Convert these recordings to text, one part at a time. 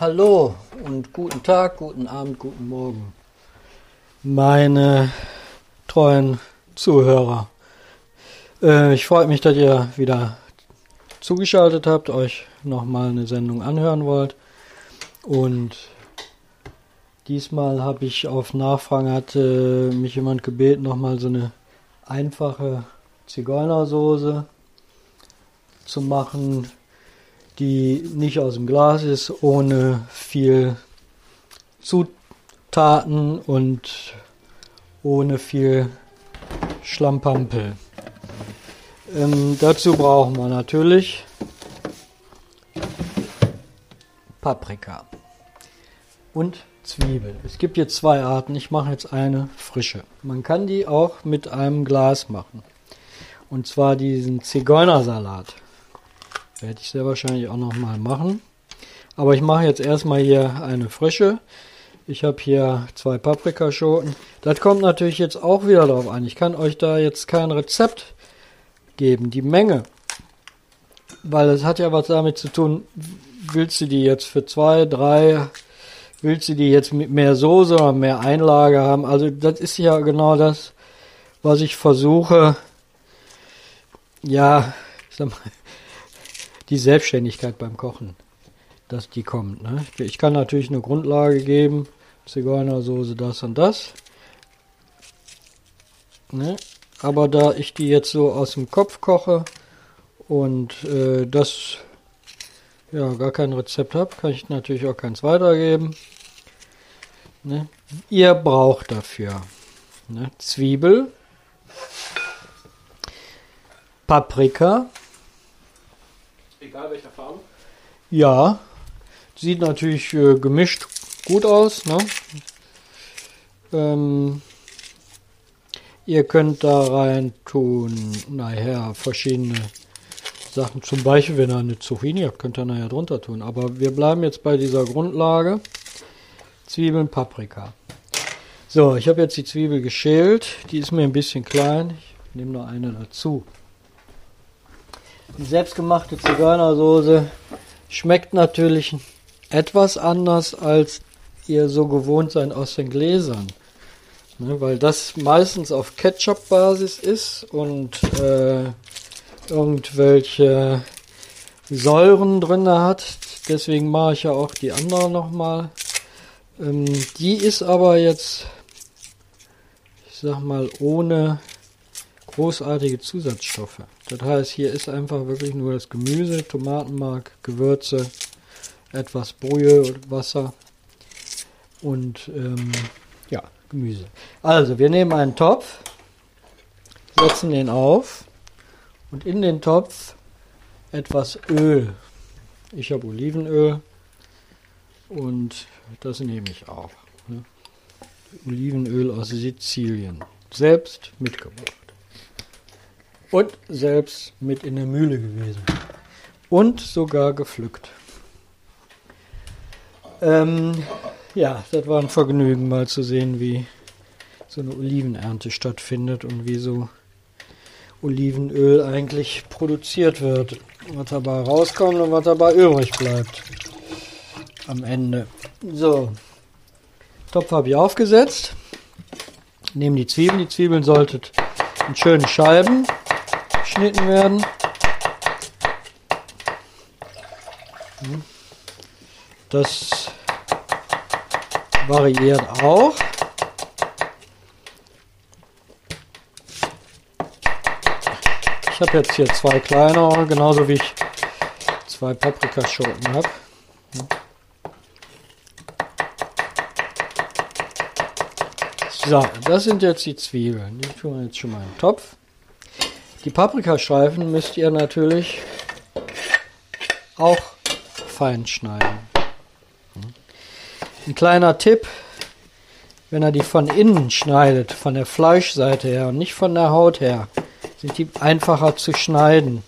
Hallo und guten Tag, guten Abend, guten Morgen. Meine treuen Zuhörer. Äh, ich freue mich, dass ihr wieder zugeschaltet habt, euch nochmal eine Sendung anhören wollt. Und diesmal habe ich auf Nachfragen hat äh, mich jemand gebeten, nochmal so eine einfache Zigeunersoße zu machen, die nicht aus dem Glas ist, ohne viel Zutaten und ohne viel Schlampampel. Ähm, dazu brauchen wir natürlich Paprika und Zwiebel. Es gibt hier zwei Arten. Ich mache jetzt eine frische. Man kann die auch mit einem Glas machen. Und zwar diesen Zigeunersalat. Werde ich sehr wahrscheinlich auch nochmal machen. Aber ich mache jetzt erstmal hier eine frische. Ich habe hier zwei Paprikaschoten. Das kommt natürlich jetzt auch wieder drauf an. Ich kann euch da jetzt kein Rezept geben. Die Menge. Weil es hat ja was damit zu tun, willst du die jetzt für zwei, drei, willst du die jetzt mit mehr Soße oder mehr Einlage haben? Also das ist ja genau das, was ich versuche, ja, ich sag mal, die Selbstständigkeit beim Kochen, dass die kommt. Ne? Ich kann natürlich eine Grundlage geben, Zigeunersoße, das und das. Ne? Aber da ich die jetzt so aus dem Kopf koche und äh, das ja gar kein Rezept habe, kann ich natürlich auch keins weitergeben. Ne? Ihr braucht dafür ne? Zwiebel, Paprika, Egal welcher Farbe? Ja, sieht natürlich äh, gemischt gut aus. Ne? Ähm, ihr könnt da rein tun, nachher verschiedene Sachen. Zum Beispiel, wenn ihr eine Zucchini habt, könnt ihr nachher drunter tun. Aber wir bleiben jetzt bei dieser Grundlage. Zwiebeln, Paprika. So, ich habe jetzt die Zwiebel geschält. Die ist mir ein bisschen klein. Ich nehme noch eine dazu. Die selbstgemachte Zigeunersoße schmeckt natürlich etwas anders, als ihr so gewohnt seid aus den Gläsern. Ne, weil das meistens auf Ketchup-Basis ist und äh, irgendwelche Säuren drin hat. Deswegen mache ich ja auch die andere nochmal. Ähm, die ist aber jetzt, ich sag mal, ohne großartige Zusatzstoffe. Das heißt, hier ist einfach wirklich nur das Gemüse, Tomatenmark, Gewürze, etwas Brühe und Wasser und ähm, ja, Gemüse. Also, wir nehmen einen Topf, setzen den auf und in den Topf etwas Öl. Ich habe Olivenöl und das nehme ich auch. Ne? Olivenöl aus Sizilien, selbst mitgebracht und selbst mit in der Mühle gewesen und sogar gepflückt. Ähm, ja, das war ein Vergnügen, mal zu sehen, wie so eine Olivenernte stattfindet und wie so Olivenöl eigentlich produziert wird. Was dabei rauskommt und was dabei übrig bleibt. Am Ende. So. Topf habe ich aufgesetzt. Nehme die Zwiebeln. Die Zwiebeln solltet in schönen Scheiben geschnitten werden. Das variiert auch. Ich habe jetzt hier zwei kleine, genauso wie ich zwei Paprikaschoten habe. So, das sind jetzt die Zwiebeln. Die tun wir jetzt schon mal in den Topf. Die Paprikastreifen müsst ihr natürlich auch fein schneiden. Ein kleiner Tipp, wenn er die von innen schneidet, von der Fleischseite her und nicht von der Haut her, sind die einfacher zu schneiden.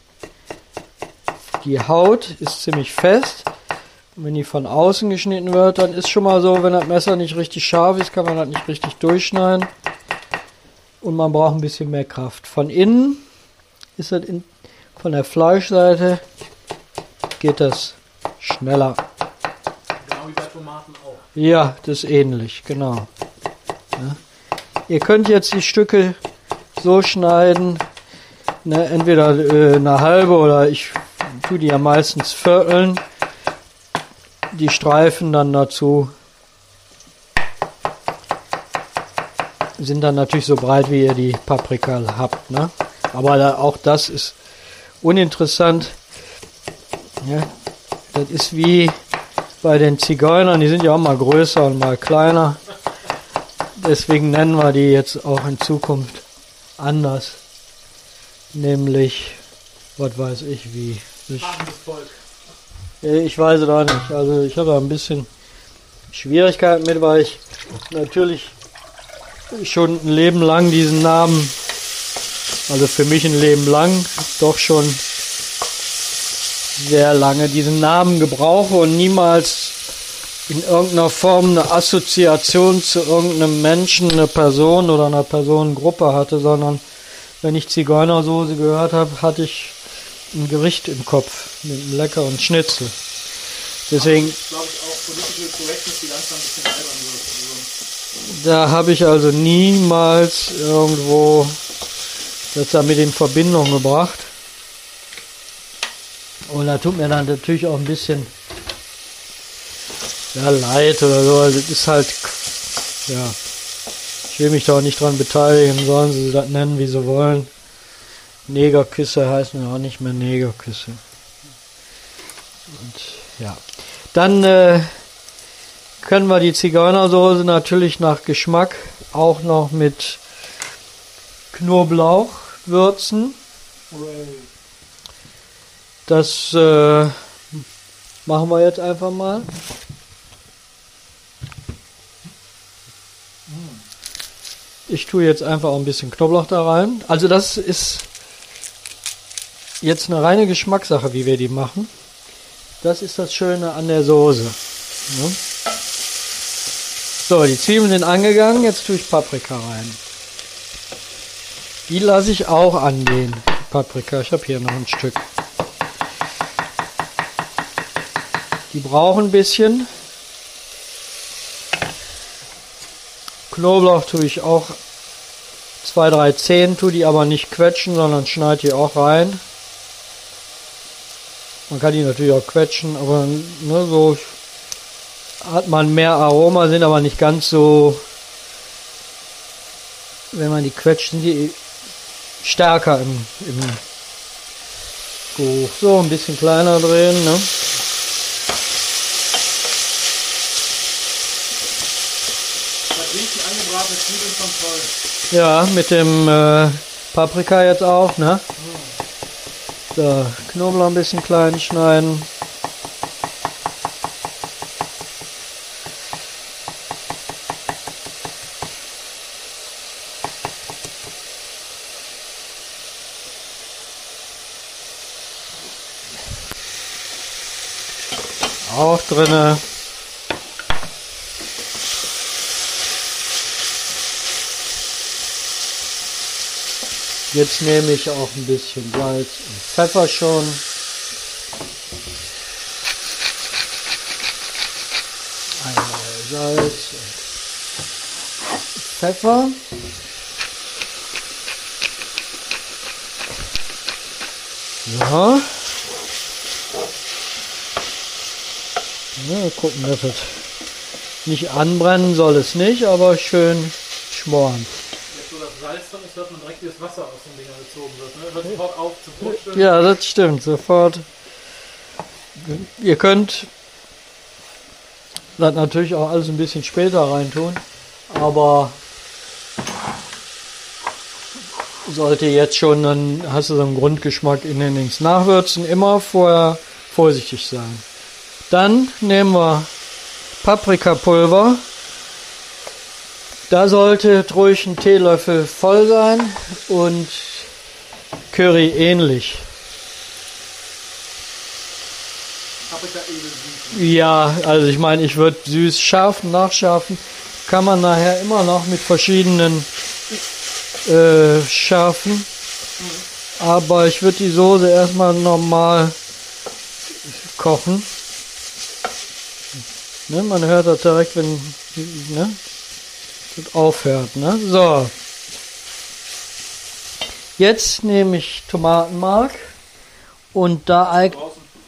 Die Haut ist ziemlich fest. Und wenn die von außen geschnitten wird, dann ist schon mal so, wenn das Messer nicht richtig scharf ist, kann man das nicht richtig durchschneiden. Und man braucht ein bisschen mehr Kraft. Von innen ist das in, von der Fleischseite geht das schneller. Tomaten auch. Ja, das ist ähnlich, genau. Ja. Ihr könnt jetzt die Stücke so schneiden, ne, entweder äh, eine halbe oder ich tue die ja meistens vierteln. Die Streifen dann dazu sind dann natürlich so breit, wie ihr die Paprika habt. Ne? Aber da, auch das ist uninteressant. Ja, das ist wie bei den Zigeunern, die sind ja auch mal größer und mal kleiner. Deswegen nennen wir die jetzt auch in Zukunft anders. Nämlich, was weiß ich wie. Ich, ich weiß es auch nicht. Also ich habe da ein bisschen Schwierigkeiten mit, weil ich natürlich schon ein Leben lang diesen Namen, also für mich ein Leben lang, doch schon sehr lange diesen Namen gebrauche und niemals in irgendeiner Form eine Assoziation zu irgendeinem Menschen, einer Person oder einer Personengruppe hatte, sondern wenn ich Zigeunersoße gehört habe, hatte ich ein Gericht im Kopf mit einem leckeren Schnitzel. Deswegen. Glaube ich auch politische Korrektness, die langsam ein bisschen albern wird. Also Da habe ich also niemals irgendwo das damit in Verbindung gebracht. Und da tut mir dann natürlich auch ein bisschen ja, leid oder so. Also das ist halt, ja, ich will mich da auch nicht dran beteiligen, sollen sie das nennen, wie sie wollen. Negerküsse heißen ja auch nicht mehr Negerküsse. Und ja, dann äh, können wir die Zigeunersoße natürlich nach Geschmack auch noch mit Knoblauch würzen. Das äh, machen wir jetzt einfach mal. Ich tue jetzt einfach auch ein bisschen Knoblauch da rein. Also das ist jetzt eine reine Geschmackssache, wie wir die machen. Das ist das Schöne an der Soße. Ne? So, die Zwiebeln sind angegangen. Jetzt tue ich Paprika rein. Die lasse ich auch angehen. Paprika, ich habe hier noch ein Stück. Die brauchen ein bisschen. Knoblauch tue ich auch zwei, drei Zehen, tue die aber nicht quetschen, sondern schneide die auch rein. Man kann die natürlich auch quetschen, aber ne, so hat man mehr Aroma, sind aber nicht ganz so, wenn man die quetscht, sind die stärker im, im Geruch. So, ein bisschen kleiner drehen, ne? Ja, mit dem äh, Paprika jetzt auch, ne? So, Knoblauch ein bisschen klein schneiden. Auch drinne. Jetzt nehme ich auch ein bisschen Salz und Pfeffer schon. Einmal Salz und Pfeffer. Ja. Ja gucken, dass es nicht anbrennen soll es nicht, aber schön schmoren. Jetzt wo das Salz drin ist, hört man direkt, wie das Wasser aus den Dingern gezogen wird. Ne? Hört sofort auf zu brutzeln. Ja, das stimmt, sofort. Ihr könnt das natürlich auch alles ein bisschen später reintun, aber sollte jetzt schon, dann hast du so einen Grundgeschmack in den Dings. Nachwürzen immer vorher vorsichtig sein. Dann nehmen wir Paprikapulver. Da sollte ruhig ein Teelöffel voll sein und Curry ähnlich. Ja, also ich meine, ich würde süß scharfen, nachschärfen. Kann man nachher immer noch mit verschiedenen äh, schärfen. Aber ich würde die Soße erstmal normal kochen. Ne, man hört das direkt, wenn ne, das aufhört. Ne? So. Jetzt nehme ich Tomatenmark und da, eig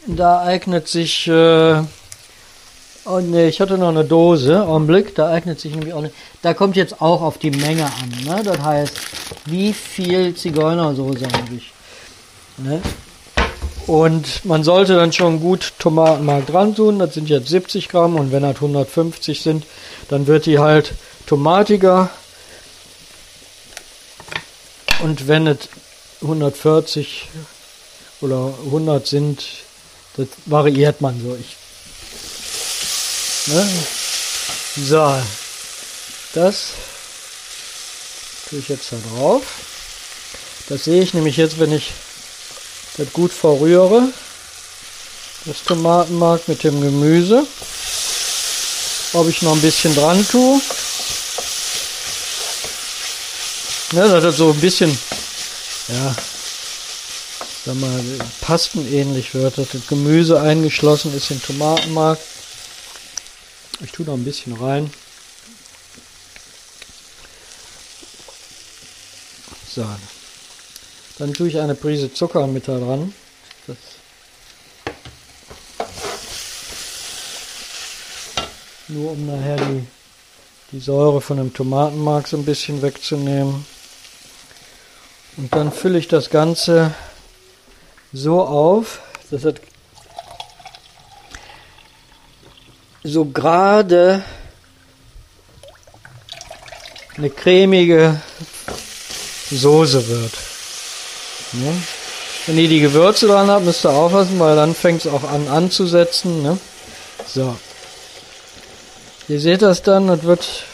da eignet sich. Äh, oh ne, ich hatte noch eine Dose. Augenblick, da eignet sich nämlich auch eine. Da kommt jetzt auch auf die Menge an. Ne? Das heißt, wie viel Zigeunersoße habe ich? Ne? Und man sollte dann schon gut Tomatenmark dran tun. Das sind jetzt 70 Gramm und wenn das 150 sind, dann wird die halt tomatiger. Und wenn es 140 oder 100 sind, das variiert man so. Ich, ne? So, das tue ich jetzt da drauf. Das sehe ich nämlich jetzt, wenn ich das gut verrühre. Das Tomatenmark mit dem Gemüse. Ob ich noch ein bisschen dran tue. Ja, dass das so ein bisschen, ja, sag mal, pastenähnlich wird, dass das Gemüse eingeschlossen ist in Tomatenmark. Ich tue noch ein bisschen rein. So. Dann tue ich eine Prise Zucker mit da dran. Das nur um nachher die, die Säure von dem Tomatenmark so ein bisschen wegzunehmen. Und dann fülle ich das Ganze so auf, dass es so gerade eine cremige Soße wird. Ne? Wenn ihr die Gewürze dran habt, müsst ihr aufpassen, weil dann fängt es auch an anzusetzen. Ne? So. Ihr seht das dann, das wird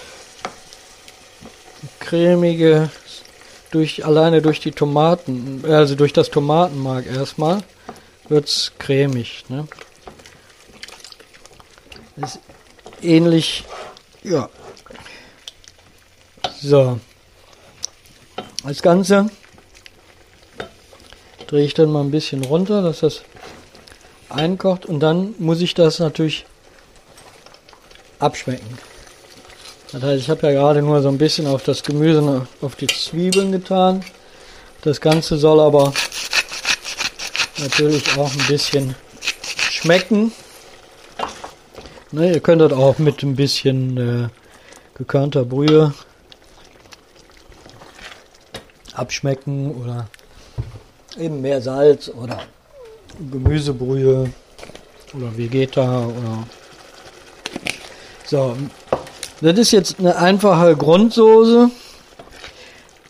cremige durch alleine durch die Tomaten, also durch das Tomatenmark erstmal wird's cremig. Ne? ist ähnlich, ja. So. Das Ganze drehe ich dann mal ein bisschen runter, dass das einkocht und dann muss ich das natürlich abschmecken. Das heißt, ich habe ja gerade nur so ein bisschen auf das Gemüse, auf die Zwiebeln getan. Das Ganze soll aber natürlich auch ein bisschen schmecken. Ne, ihr könnt das auch mit ein bisschen äh, gekörnter Brühe abschmecken oder eben mehr Salz oder Gemüsebrühe oder Vegeta oder so. Das ist jetzt eine einfache Grundsoße.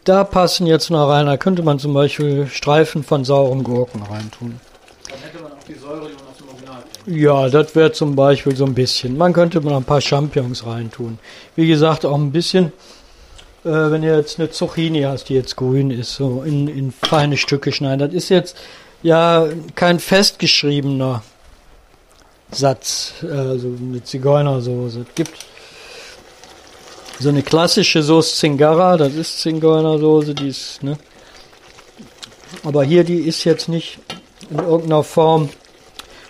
Da passen jetzt noch rein, da könnte man zum Beispiel Streifen von sauren Gurken reintun. Dann hätte man auch die Säure, die man aus dem Original kennt. Ja, das wäre zum Beispiel so ein bisschen. Man könnte mal ein paar Champignons reintun. Wie gesagt, auch ein bisschen, äh, wenn ihr jetzt eine Zucchini hast, die jetzt grün ist, so in, in feine Stücke schneiden. Das ist jetzt ja kein festgeschriebener Satz, also eine Zigeunersoße. Es gibt so eine klassische Soße Zingara, das ist Zigeunersoße, die ist, ne? Aber hier, die ist jetzt nicht in irgendeiner Form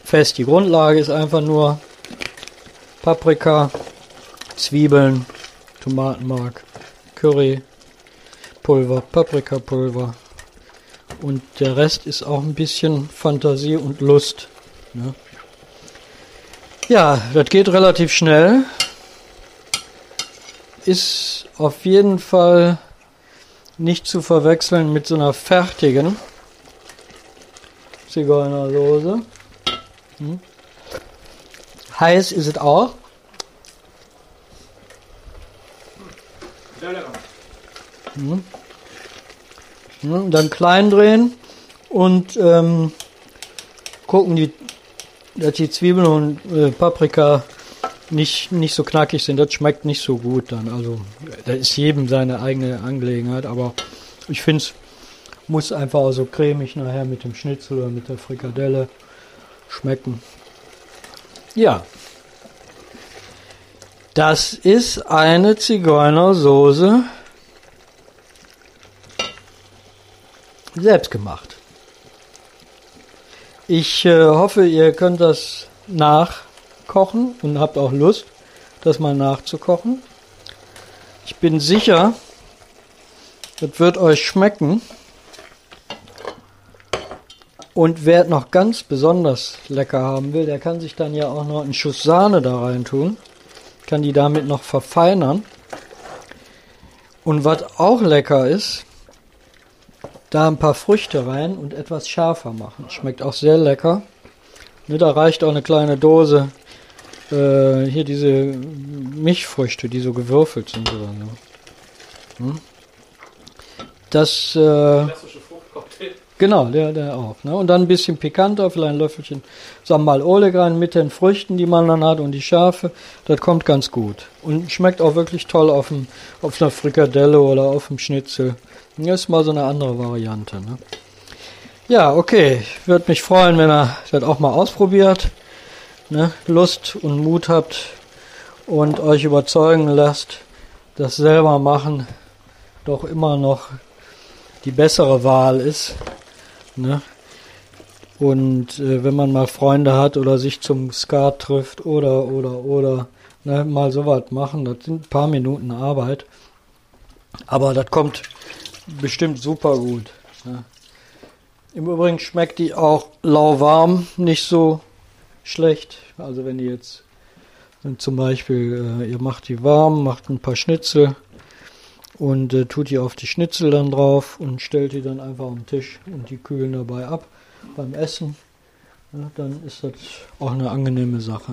fest. Die Grundlage ist einfach nur Paprika, Zwiebeln, Tomatenmark, Curry, Pulver, Paprikapulver. Und der Rest ist auch ein bisschen Fantasie und Lust. Ne? Ja, das geht relativ schnell. Ist auf jeden Fall nicht zu verwechseln mit so einer fertigen Zigeunersoße. Hm. Heiß ist es auch. Sehr lecker. Hm. Hm, Dann klein drehen und ähm, gucken, die, dass die Zwiebeln und äh, Paprika nicht, nicht so knackig sind. Das schmeckt nicht so gut dann. Also, da ist jedem seine eigene Angelegenheit, aber ich finde es muss einfach auch so cremig nachher mit dem Schnitzel oder mit der Frikadelle schmecken. Ja. Das ist eine Zigeunersoße selbst gemacht. Ich äh, hoffe, ihr könnt das kochen und habt auch Lust, das mal nachzukochen. Ich bin sicher, das wird euch schmecken. Und wer noch ganz besonders lecker haben will, der kann sich dann ja auch noch einen Schuss Sahne da rein tun. Kann die damit noch verfeinern. Und was auch lecker ist, da ein paar Früchte rein und etwas schärfer machen. Schmeckt auch sehr lecker. Ne, da reicht auch eine kleine Dose. Äh, hier diese Milchfrüchte, die so gewürfelt sind. Oder so. Hm? Das. Äh. Genau, der, der auch. Ne? Und dann ein bisschen pikanter, vielleicht ein Löffelchen Sambal Oleg mit den Früchten, die man dann hat und die Schärfe. Das kommt ganz gut. Und schmeckt auch wirklich toll auf, dem, auf einer Frikadelle oder auf dem Schnitzel. Das ist mal so eine andere Variante. Ne? Ja, okay. Ich würde mich freuen, wenn ihr das auch mal ausprobiert. Ne? Lust und Mut habt und euch überzeugen lasst, das selber machen doch immer noch die bessere Wahl ist. Ne? Und äh, wenn man mal Freunde hat oder sich zum Skat trifft oder, oder, oder, ne, mal sowas machen, das sind ein paar Minuten Arbeit. Aber das kommt bestimmt super gut. Ne? Im Übrigen schmeckt die auch lauwarm nicht so schlecht. Also wenn ihr jetzt zum Beispiel, äh, ihr macht die warm, macht ein paar Schnitzel und äh, tut die auf die Schnitzel dann drauf und stellt die dann einfach am Tisch und die kühlen dabei ab beim Essen. Ja, dann ist das auch eine angenehme Sache.